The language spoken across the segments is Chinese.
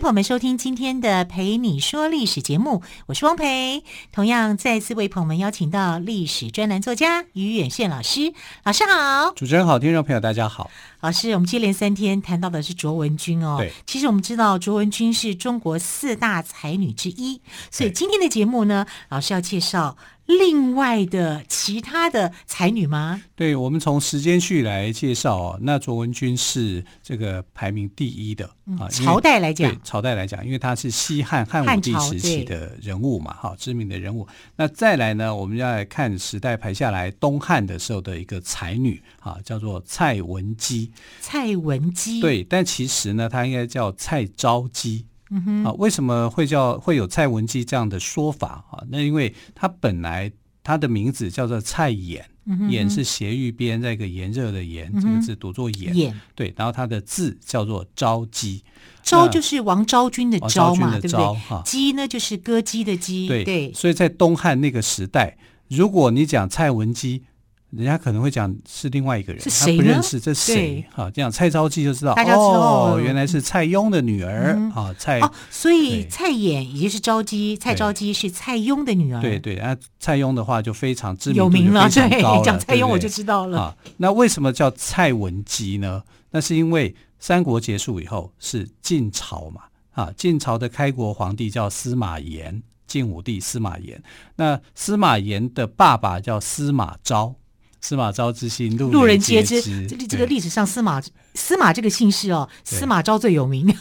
朋友们收听今天的《陪你说历史》节目，我是汪培。同样再次为朋友们邀请到历史专栏作家于远炫老师，老师好。主持人好，听众朋友大家好。老师，我们接连三天谈到的是卓文君哦。对，其实我们知道卓文君是中国四大才女之一，所以今天的节目呢，老师要介绍。另外的其他的才女吗？对，我们从时间序来介绍哦。那卓文君是这个排名第一的啊。朝代来讲，对朝代来讲，因为他是西汉汉武帝时期的人物嘛，哈，知名的人物。那再来呢，我们要来看时代排下来，东汉的时候的一个才女啊，叫做蔡文姬。蔡文姬，对，但其实呢，她应该叫蔡昭姬。嗯哼，啊，为什么会叫会有蔡文姬这样的说法啊？那因为她本来她的名字叫做蔡琰，琰是斜玉边那个炎热的炎，这个字读作琰。琰对，然后它的字叫做昭姬，昭就是王昭君的昭嘛，对不对？姬呢就是歌姬的姬。对对，所以在东汉那个时代，如果你讲蔡文姬。人家可能会讲是另外一个人，是谁他不认识这谁？哈，这样蔡昭姬就知道，哦，原来是蔡邕的女儿啊，蔡哦，所以蔡琰也就是昭姬，蔡昭姬是蔡邕的女儿。对对，那蔡邕的话就非常知名，有名了，对，讲蔡邕我就知道了。那为什么叫蔡文姬呢？那是因为三国结束以后是晋朝嘛，啊，晋朝的开国皇帝叫司马炎，晋武帝司马炎。那司马炎的爸爸叫司马昭。司马昭之心，路人皆知。这这个历史上，司马司马这个姓氏哦，司马昭最有名。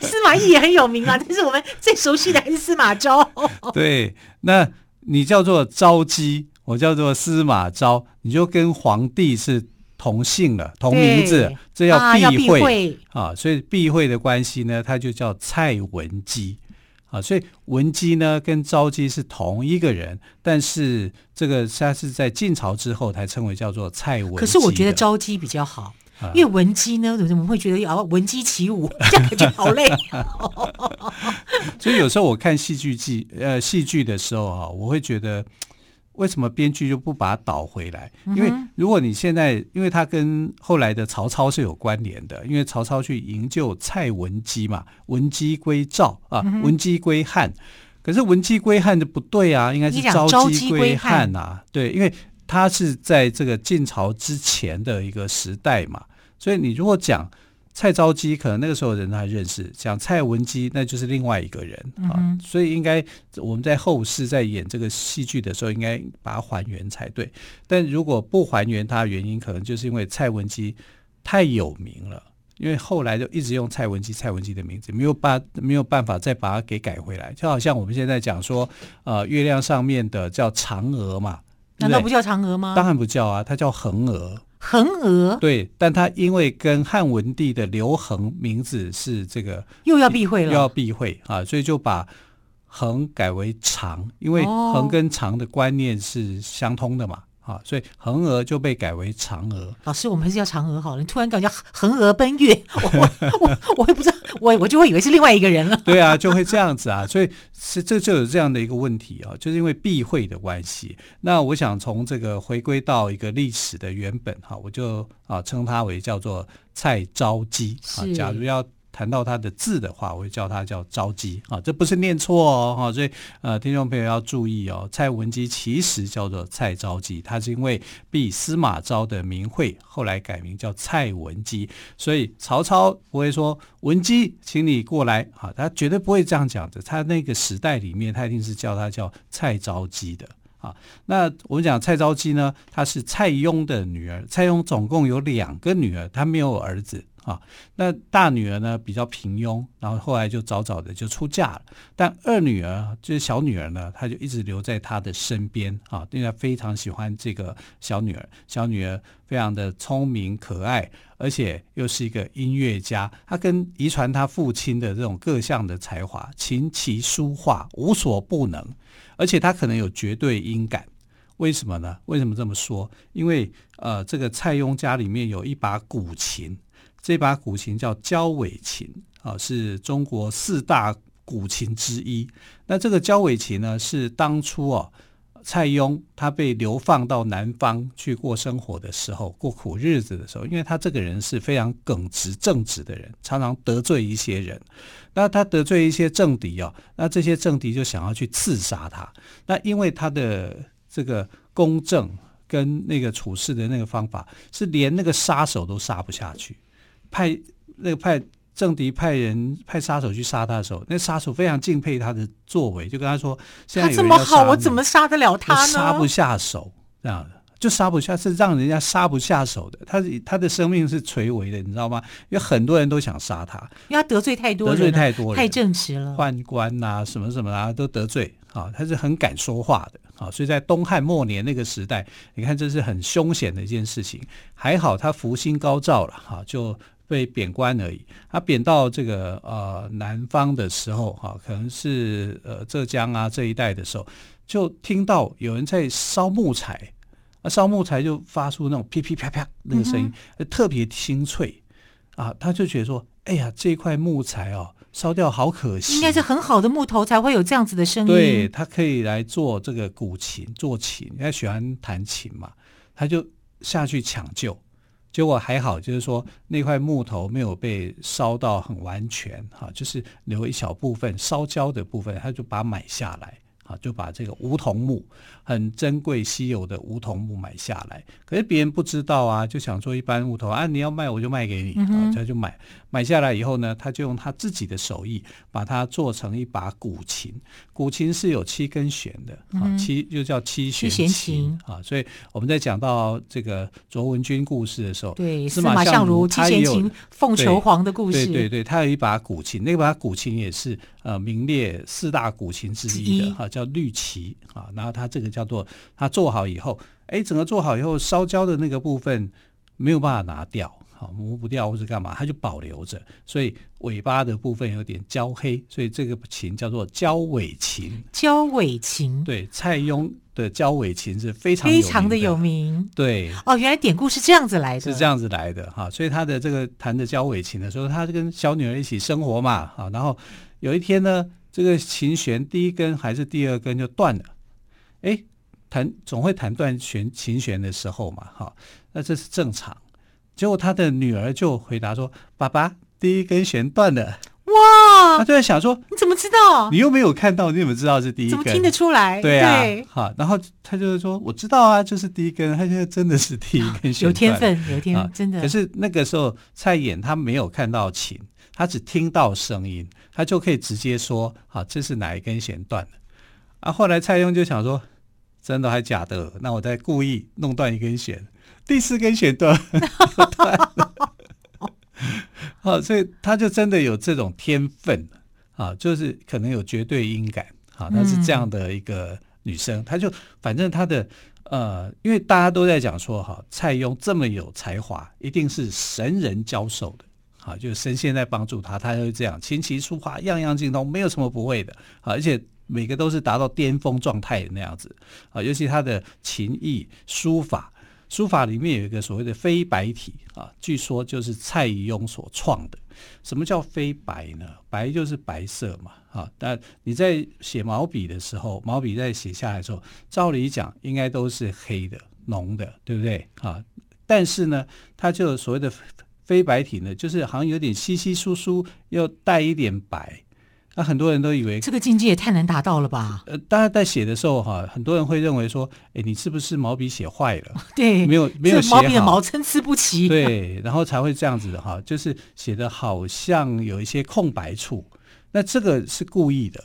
司马懿也很有名啊，但是我们最熟悉的还是司马昭。对，那你叫做昭姬，我叫做司马昭，你就跟皇帝是同姓了，同名字，这要避讳啊。所以避讳的关系呢，他就叫蔡文姬。啊，所以文姬呢跟昭姬是同一个人，但是这个他是在晋朝之后才称为叫做蔡文姬。可是我觉得昭姬比较好，啊、因为文姬呢，怎么会觉得要文姬起舞，这样感觉好累。所以有时候我看戏剧剧呃戏剧的时候啊，我会觉得。为什么编剧就不把它倒回来？因为如果你现在，因为他跟后来的曹操是有关联的，因为曹操去营救蔡文姬嘛，文姬归赵啊，文姬归汉。可是文姬归汉就不对啊，应该是昭姬归汉啊。对，因为他是在这个晋朝之前的一个时代嘛，所以你如果讲。蔡昭基可能那个时候人还认识，讲蔡文姬那就是另外一个人啊，嗯、所以应该我们在后世在演这个戏剧的时候，应该把它还原才对。但如果不还原它的原因，可能就是因为蔡文姬太有名了，因为后来就一直用蔡文姬、蔡文姬的名字，没有办没有办法再把它给改回来。就好像我们现在讲说，呃，月亮上面的叫嫦娥嘛，难道不叫嫦娥吗？当然不叫啊，它叫恒娥。恒娥对，但他因为跟汉文帝的刘恒名字是这个，又要避讳了，又要避讳啊，所以就把恒改为长，因为恒跟长的观念是相通的嘛。哦啊，所以恒娥就被改为嫦娥。老师，我们还是叫嫦娥好了。你突然感觉恒娥奔月，我我我也不知道，我我就会以为是另外一个人了。对啊，就会这样子啊。所以是这就有这样的一个问题啊，就是因为避讳的关系。那我想从这个回归到一个历史的原本哈，我就啊称它为叫做蔡昭姬啊。假如要。谈到他的字的话，我会叫他叫招姬啊，这不是念错哦，哈，所以呃，听众朋友要注意哦，蔡文姬其实叫做蔡昭姬，他是因为避司马昭的名讳，后来改名叫蔡文姬，所以曹操不会说文姬，请你过来啊，他绝对不会这样讲的，他那个时代里面，他一定是叫他叫蔡昭姬的。啊，那我们讲蔡昭姬呢，她是蔡邕的女儿。蔡邕总共有两个女儿，她没有儿子啊。那大女儿呢比较平庸，然后后来就早早的就出嫁了。但二女儿就是小女儿呢，她就一直留在她的身边啊，因为她非常喜欢这个小女儿。小女儿非常的聪明可爱，而且又是一个音乐家。她跟遗传她父亲的这种各项的才华，琴棋书画无所不能，而且她可能有绝对音感。为什么呢？为什么这么说？因为呃，这个蔡邕家里面有一把古琴，这把古琴叫焦尾琴啊，是中国四大古琴之一。那这个焦尾琴呢，是当初哦，蔡邕他被流放到南方去过生活的时候，过苦日子的时候，因为他这个人是非常耿直正直的人，常常得罪一些人。那他得罪一些政敌哦，那这些政敌就想要去刺杀他。那因为他的这个公正跟那个处事的那个方法，是连那个杀手都杀不下去。派那个派政敌派人派杀手去杀他的时候，那杀手非常敬佩他的作为，就跟他说：“现在有人要杀你，他这么好，我怎么杀得了他呢？杀不下手，这样的就杀不下，是让人家杀不下手的。他他的生命是垂危的，你知道吗？因为很多人都想杀他，因为他得罪太多人，得罪太多人，太正直了，宦官呐、啊，什么什么啊，都得罪。”啊，他是很敢说话的啊，所以在东汉末年那个时代，你看这是很凶险的一件事情。还好他福星高照了哈，就被贬官而已。他贬到这个呃南方的时候哈，可能是呃浙江啊这一带的时候，就听到有人在烧木材，啊烧木材就发出那种噼噼啪啪那个声音，嗯、特别清脆啊，他就觉得说，哎呀这块木材哦。烧掉好可惜，应该是很好的木头才会有这样子的声音。对，他可以来做这个古琴，做琴，他喜欢弹琴嘛，他就下去抢救，结果还好，就是说那块木头没有被烧到很完全，哈，就是留一小部分烧焦的部分，他就把它买下来。啊就把这个梧桐木很珍贵稀有的梧桐木买下来，可是别人不知道啊，就想说一般木头啊，你要卖我就卖给你，啊、嗯，他就买买下来以后呢，他就用他自己的手艺把它做成一把古琴。古琴是有七根弦的，啊，嗯、七就叫七弦琴，啊。所以我们在讲到这个卓文君故事的时候，对司马相如七弦琴凤求凰的故事，对对对，他有一把古琴，那把古琴也是呃名列四大古琴之一的，哈，叫。绿旗啊，然后他这个叫做它做好以后，哎，整个做好以后烧焦的那个部分没有办法拿掉，好磨不掉或者干嘛，它就保留着，所以尾巴的部分有点焦黑，所以这个琴叫做焦尾琴。焦尾琴，对，蔡邕的焦尾琴是非常非常的有名。对，哦，原来典故是这样子来的，是这样子来的哈，所以他的这个弹的焦尾琴的时候，他就跟小女儿一起生活嘛，啊，然后有一天呢。这个琴弦第一根还是第二根就断了，哎，弹总会弹断弦琴弦的时候嘛，哈，那这是正常。结果他的女儿就回答说：“爸爸，第一根弦断了。”哇！他就在想说：“你怎么知道？你又没有看到，你怎么知道是第一根？怎么听得出来？对啊，好。然后他就是说：我知道啊，就是第一根。他现在真的是第一根 弦，有天分，有天分，真的。可是那个时候蔡琰他没有看到琴。”他只听到声音，他就可以直接说：“好，这是哪一根弦断了？”啊，后来蔡邕就想说：“真的还假的？那我再故意弄断一根弦，第四根弦断 断了。”好，所以他就真的有这种天分啊，就是可能有绝对音感啊，她是这样的一个女生，她就反正她的呃，因为大家都在讲说哈，蔡邕这么有才华，一定是神人教授的。啊，就是神仙在帮助他，他就这样琴棋书画样样精通，没有什么不会的啊，而且每个都是达到巅峰状态的那样子啊。尤其他的琴艺书法，书法里面有一个所谓的飞白体啊，据说就是蔡邕所创的。什么叫飞白呢？白就是白色嘛啊。但你在写毛笔的时候，毛笔在写下来的时候，照理讲应该都是黑的浓的，对不对啊？但是呢，它就所谓的。飞白体呢，就是好像有点稀稀疏疏，又带一点白。那很多人都以为这个境界也太难达到了吧？呃，大家在写的时候哈，很多人会认为说，哎，你是不是毛笔写坏了？对，没有没有写毛笔的毛参差不齐。对，然后才会这样子的哈，就是写的好像有一些空白处。那这个是故意的，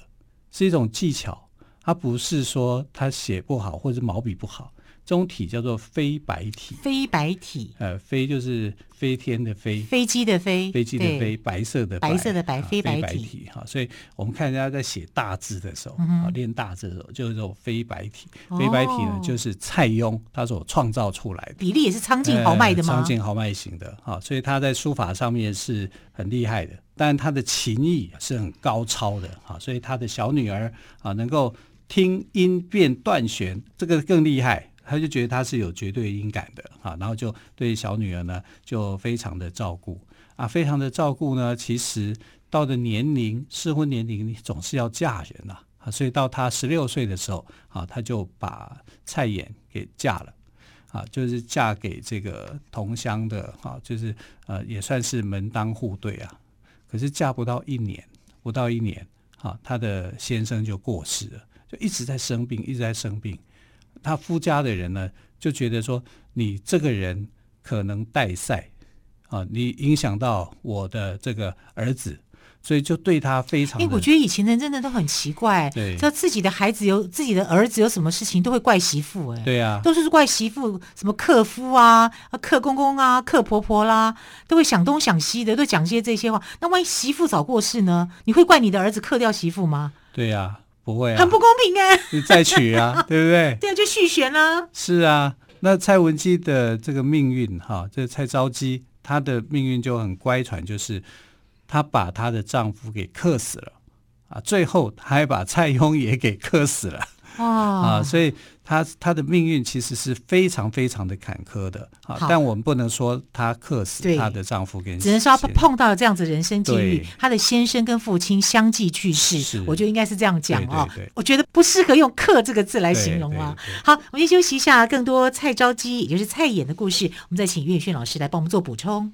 是一种技巧，它不是说他写不好或者毛笔不好。这种体叫做飞白体。飞白体，呃，飞就是飞天的飞，飞机的飞，飞机的飞，白色的白色的白，飞白体哈。所以我们看人家在写大字的时候，啊，练大字的时候，就是这种飞白体。飞白体呢，就是蔡邕他所创造出来的，比例也是苍劲豪迈的吗？苍劲豪迈型的哈，所以他在书法上面是很厉害的，但他的琴艺是很高超的哈，所以他的小女儿啊，能够。听音辨断弦，这个更厉害。他就觉得他是有绝对音感的啊，然后就对小女儿呢就非常的照顾啊，非常的照顾呢。其实到的年龄适婚年龄，你总是要嫁人呐啊，所以到他十六岁的时候啊，他就把蔡妍给嫁了啊，就是嫁给这个同乡的啊，就是呃也算是门当户对啊。可是嫁不到一年，不到一年啊，他的先生就过世了。就一直在生病，一直在生病。他夫家的人呢，就觉得说你这个人可能带赛啊，你影响到我的这个儿子，所以就对他非常。我觉得以前人真的都很奇怪，对，知道自己的孩子有自己的儿子有什么事情，都会怪媳妇，哎，对啊，都是怪媳妇，什么克夫啊、克公公啊、克婆婆啦，都会想东想西的，都讲些这些话。那万一媳妇早过世呢？你会怪你的儿子克掉媳妇吗？对呀。不会啊，很不公平哎！你再娶啊，对不对？对啊，就续弦啊。是啊，那蔡文姬的这个命运哈，这蔡昭姬她的命运就很乖舛，就是她把她的丈夫给克死了啊，最后她还把蔡邕也给克死了。哦、啊，所以她她的命运其实是非常非常的坎坷的啊。但我们不能说她克死她的丈夫跟，只能说她碰到了这样子人生境遇，她的先生跟父亲相继去世，我觉得应该是这样讲哦。我觉得不适合用“克”这个字来形容啊。好，我们先休息一下，更多蔡昭姬也就是蔡琰的故事，我们再请岳轩老师来帮我们做补充。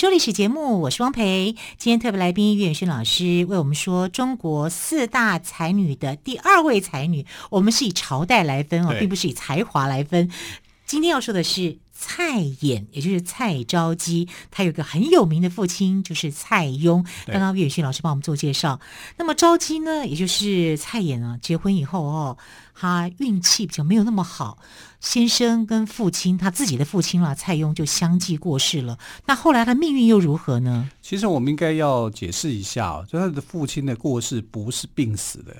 说历史节目，我是汪培。今天特别来宾岳远轩老师为我们说中国四大才女的第二位才女。我们是以朝代来分哦，并不是以才华来分。今天要说的是。蔡琰，也就是蔡昭基，他有个很有名的父亲，就是蔡邕。刚刚岳轩老师帮我们做介绍。那么昭基呢，也就是蔡琰啊，结婚以后哦，他运气比较没有那么好，先生跟父亲，他自己的父亲啦，蔡邕就相继过世了。那后来他命运又如何呢？其实我们应该要解释一下哦，就他的父亲的过世不是病死的。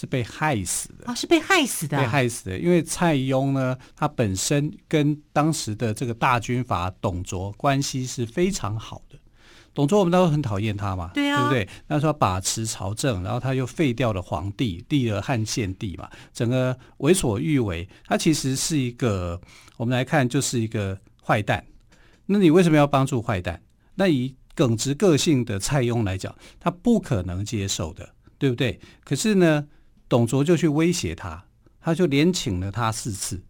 是被害死的啊！是被害死的，被害死的。因为蔡邕呢，他本身跟当时的这个大军阀董卓关系是非常好的。董卓我们都很讨厌他嘛，对啊，对不对？那说把持朝政，然后他又废掉了皇帝，立了汉献帝嘛，整个为所欲为。他其实是一个，我们来看就是一个坏蛋。那你为什么要帮助坏蛋？那以耿直个性的蔡邕来讲，他不可能接受的。对不对？可是呢，董卓就去威胁他，他就连请了他四次。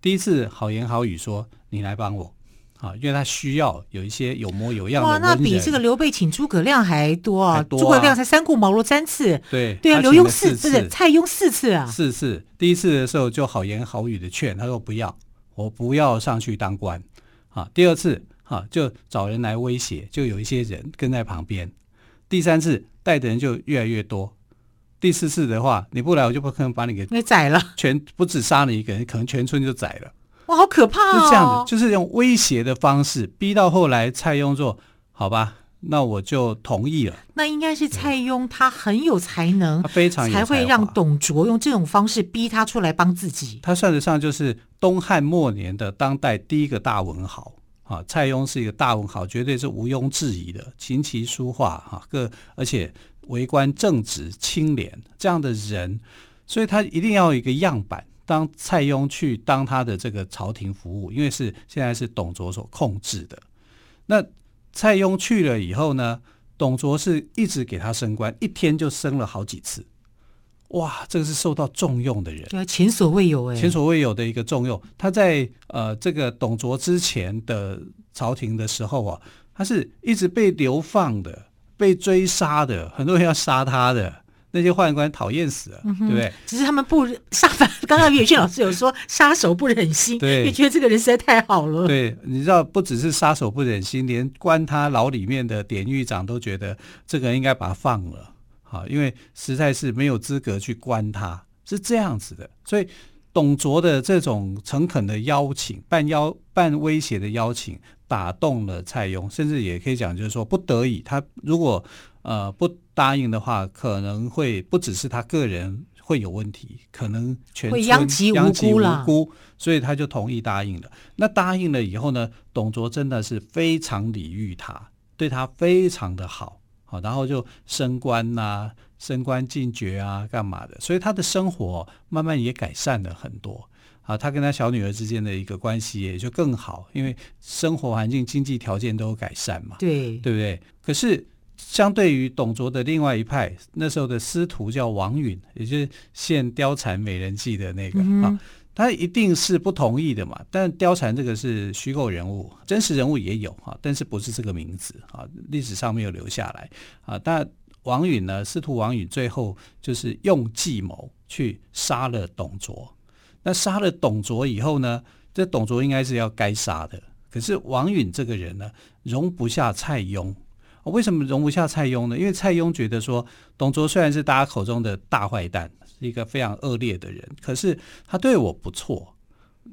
第一次好言好语说：“你来帮我啊，因为他需要有一些有模有样的人。”哇，那比这个刘备请诸葛亮还多啊！多啊，诸葛亮才三顾茅庐三次，对对啊，刘墉四次，蔡邕四次啊，四次。第一次的时候就好言好语的劝他说：“不要，我不要上去当官啊。”第二次啊，就找人来威胁，就有一些人跟在旁边。第三次带的人就越来越多，第四次的话，你不来，我就不可能把你给给宰了。全不止杀你一个人，可能全村就宰了。哇，好可怕哦！是这样子，就是用威胁的方式逼到后来，蔡邕说：“好吧，那我就同意了。”那应该是蔡邕他很有才能，他非常有才，才会让董卓用这种方式逼他出来帮自己。他算得上就是东汉末年的当代第一个大文豪。啊，蔡邕是一个大文豪，绝对是毋庸置疑的，琴棋书画哈各，而且为官正直清廉这样的人，所以他一定要有一个样板。当蔡邕去当他的这个朝廷服务，因为是现在是董卓所控制的。那蔡邕去了以后呢，董卓是一直给他升官，一天就升了好几次。哇，这个是受到重用的人，对，前所未有哎，前所未有的一个重用。他在呃这个董卓之前的朝廷的时候啊，他是一直被流放的，被追杀的，很多人要杀他的。那些宦官讨厌死了，嗯、对不对？只是他们不杀反。刚刚岳俊老师有说，杀手不忍心，对，因为觉得这个人实在太好了。对，你知道，不只是杀手不忍心，连关他牢里面的典狱长都觉得这个人应该把他放了，好，因为实在是没有资格去关他，是这样子的。所以董卓的这种诚恳的邀请，半邀半威胁的邀请，打动了蔡邕，甚至也可以讲，就是说不得已，他如果。呃，不答应的话，可能会不只是他个人会有问题，可能全村殃及无辜了。所以他就同意答应了。那答应了以后呢，董卓真的是非常礼遇他，对他非常的好，好，然后就升官呐、啊，升官进爵啊，干嘛的？所以他的生活慢慢也改善了很多。啊，他跟他小女儿之间的一个关系也就更好，因为生活环境、经济条件都有改善嘛。对，对不对？可是。相对于董卓的另外一派，那时候的司徒叫王允，也就是献貂蝉美人计的那个、嗯、啊，他一定是不同意的嘛。但貂蝉这个是虚构人物，真实人物也有啊，但是不是这个名字啊，历史上没有留下来啊。但王允呢，司徒王允最后就是用计谋去杀了董卓。那杀了董卓以后呢，这董卓应该是要该杀的，可是王允这个人呢，容不下蔡邕。为什么容不下蔡邕呢？因为蔡邕觉得说，董卓虽然是大家口中的大坏蛋，是一个非常恶劣的人，可是他对我不错。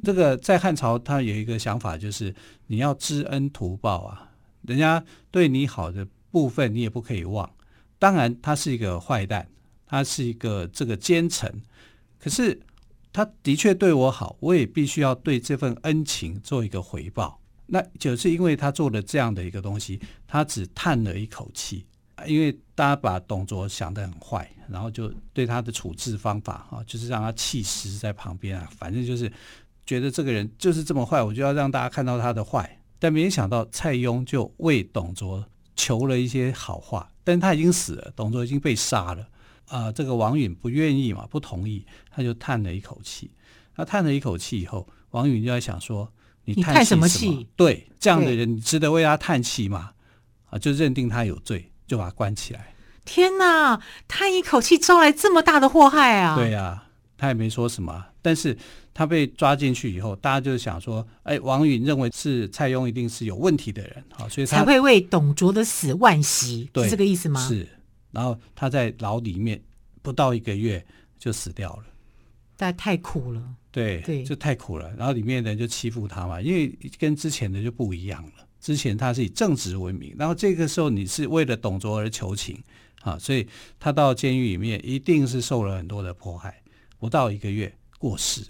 这个在汉朝，他有一个想法，就是你要知恩图报啊，人家对你好的部分，你也不可以忘。当然，他是一个坏蛋，他是一个这个奸臣，可是他的确对我好，我也必须要对这份恩情做一个回报。那就是因为他做了这样的一个东西，他只叹了一口气，因为大家把董卓想得很坏，然后就对他的处置方法啊，就是让他弃尸在旁边啊，反正就是觉得这个人就是这么坏，我就要让大家看到他的坏。但没想到蔡邕就为董卓求了一些好话，但他已经死了，董卓已经被杀了啊。这个王允不愿意嘛，不同意，他就叹了一口气。他叹了一口气以后，王允就在想说。你叹什么气？对，这样的人你值得为他叹气吗？啊，就认定他有罪，就把他关起来。天哪，叹一口气招来这么大的祸害啊！对呀、啊，他也没说什么，但是他被抓进去以后，大家就想说，哎，王允认为是蔡邕一定是有问题的人，好，所以他才会为董卓的死惋惜，是这个意思吗？是，然后他在牢里面不到一个月就死掉了，但太苦了。对，对，就太苦了。然后里面的人就欺负他嘛，因为跟之前的就不一样了。之前他是以正直闻名，然后这个时候你是为了董卓而求情啊，所以他到监狱里面一定是受了很多的迫害。不到一个月过世，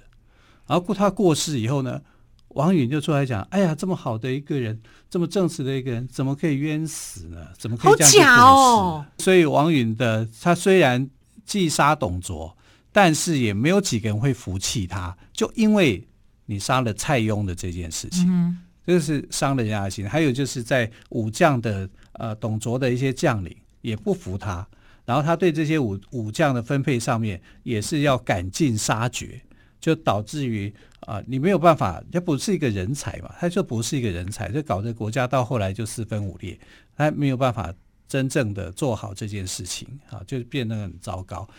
然后他过世以后呢，王允就出来讲：“哎呀，这么好的一个人，这么正直的一个人，怎么可以冤死呢？怎么可以这样过世？”好假哦！所以王允的他虽然既杀董卓。但是也没有几个人会服气他，就因为你杀了蔡邕的这件事情，嗯，这个是伤了人家的心。还有就是在武将的呃董卓的一些将领也不服他，然后他对这些武武将的分配上面也是要赶尽杀绝，就导致于啊、你没有办法，他不是一个人才嘛，他就不是一个人才，就搞得国家到后来就四分五裂，他没有办法真正的做好这件事情啊，就变得很糟糕。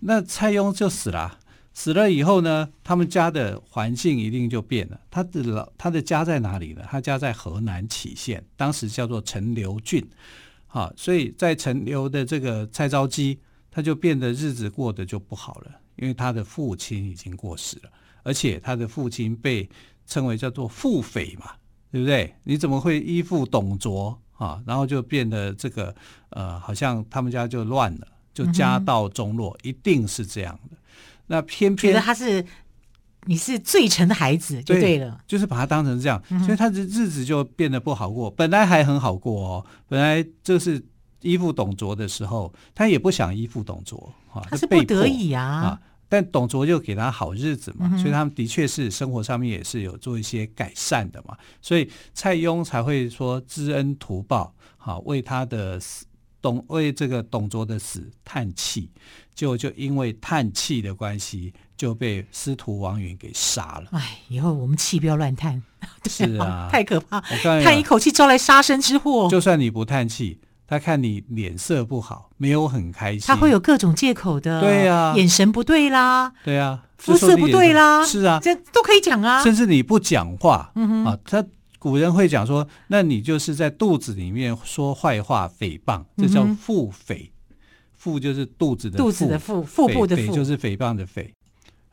那蔡邕就死了，死了以后呢，他们家的环境一定就变了。他的老他的家在哪里呢？他家在河南杞县，当时叫做陈留郡。好，所以在陈留的这个蔡昭姬，他就变得日子过得就不好了，因为他的父亲已经过世了，而且他的父亲被称为叫做父匪嘛，对不对？你怎么会依附董卓啊？然后就变得这个呃，好像他们家就乱了。就家道中落，嗯，一定是这样的。那偏偏觉得他是你是罪臣的孩子就对了，对就是把他当成这样，嗯、所以他的日子就变得不好过。本来还很好过哦，本来就是依附董卓的时候，他也不想依附董卓啊，他是不得已啊。啊但董卓就给他好日子嘛，所以他们的确是生活上面也是有做一些改善的嘛，所以蔡邕才会说知恩图报，好为他的死董为这个董卓的死叹气，就就因为叹气的关系就被司徒王允给杀了。哎，以后我们气不要乱叹，是啊，太可怕，叹一口气招来杀身之祸。就算你不叹气。他看你脸色不好，没有很开心，他会有各种借口的。对呀，眼神不对啦，对啊，肤色不对啦，是啊，这都可以讲啊。甚至你不讲话，嗯哼啊，他古人会讲说，那你就是在肚子里面说坏话，诽谤，这叫腹诽。腹就是肚子的肚子的腹，腹部的腹就是诽谤的诽。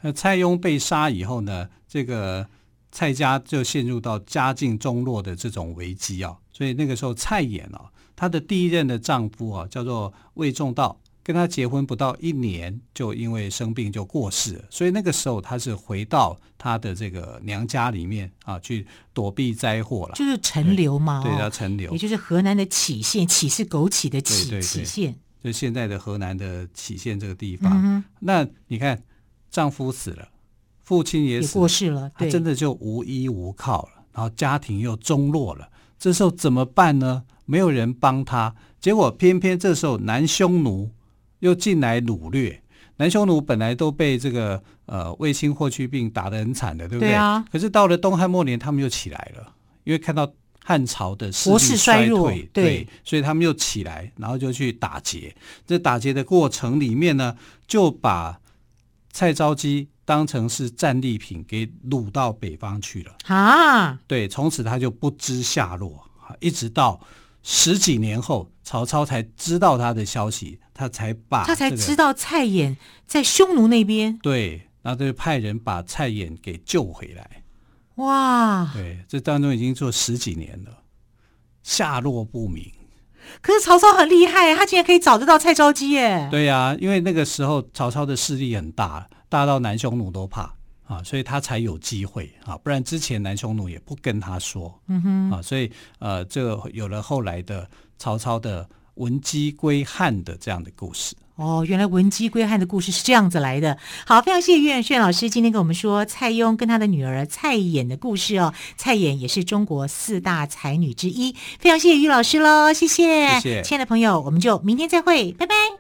那蔡邕被杀以后呢，这个蔡家就陷入到家境中落的这种危机啊，所以那个时候蔡琰啊。她的第一任的丈夫啊，叫做魏仲道，跟她结婚不到一年，就因为生病就过世了。所以那个时候，她是回到她的这个娘家里面啊，去躲避灾祸了。就是陈留嘛，对，叫陈留，也就是河南的杞县，杞是枸杞的杞，杞县，就现在的河南的杞县这个地方。嗯、那你看，丈夫死了，父亲也过世了，她真的就无依无靠了，然后家庭又中落了，这时候怎么办呢？没有人帮他，结果偏偏这时候南匈奴又进来掳掠。南匈奴本来都被这个呃卫青、霍去病打得很惨的，对不对？对啊。可是到了东汉末年，他们又起来了，因为看到汉朝的势力衰退，对，对，所以他们又起来，然后就去打劫。这打劫的过程里面呢，就把蔡昭姬当成是战利品，给掳到北方去了。啊，对，从此他就不知下落，一直到。十几年后，曹操才知道他的消息，他才把、这个、他才知道蔡琰在匈奴那边。对，然后就派人把蔡琰给救回来。哇！对，这当中已经做十几年了，下落不明。可是曹操很厉害，他竟然可以找得到蔡昭姬耶。对呀、啊，因为那个时候曹操的势力很大，大到南匈奴都怕。啊，所以他才有机会啊，不然之前南匈奴也不跟他说，嗯哼，啊，所以呃，这个有了后来的曹操的闻鸡归汉的这样的故事。哦，原来闻鸡归汉的故事是这样子来的。好，非常谢谢于远炫老师今天跟我们说蔡邕跟他的女儿蔡琰的故事哦。蔡琰也是中国四大才女之一，非常谢谢于老师喽，谢谢，谢谢，亲爱的朋友，我们就明天再会，拜拜。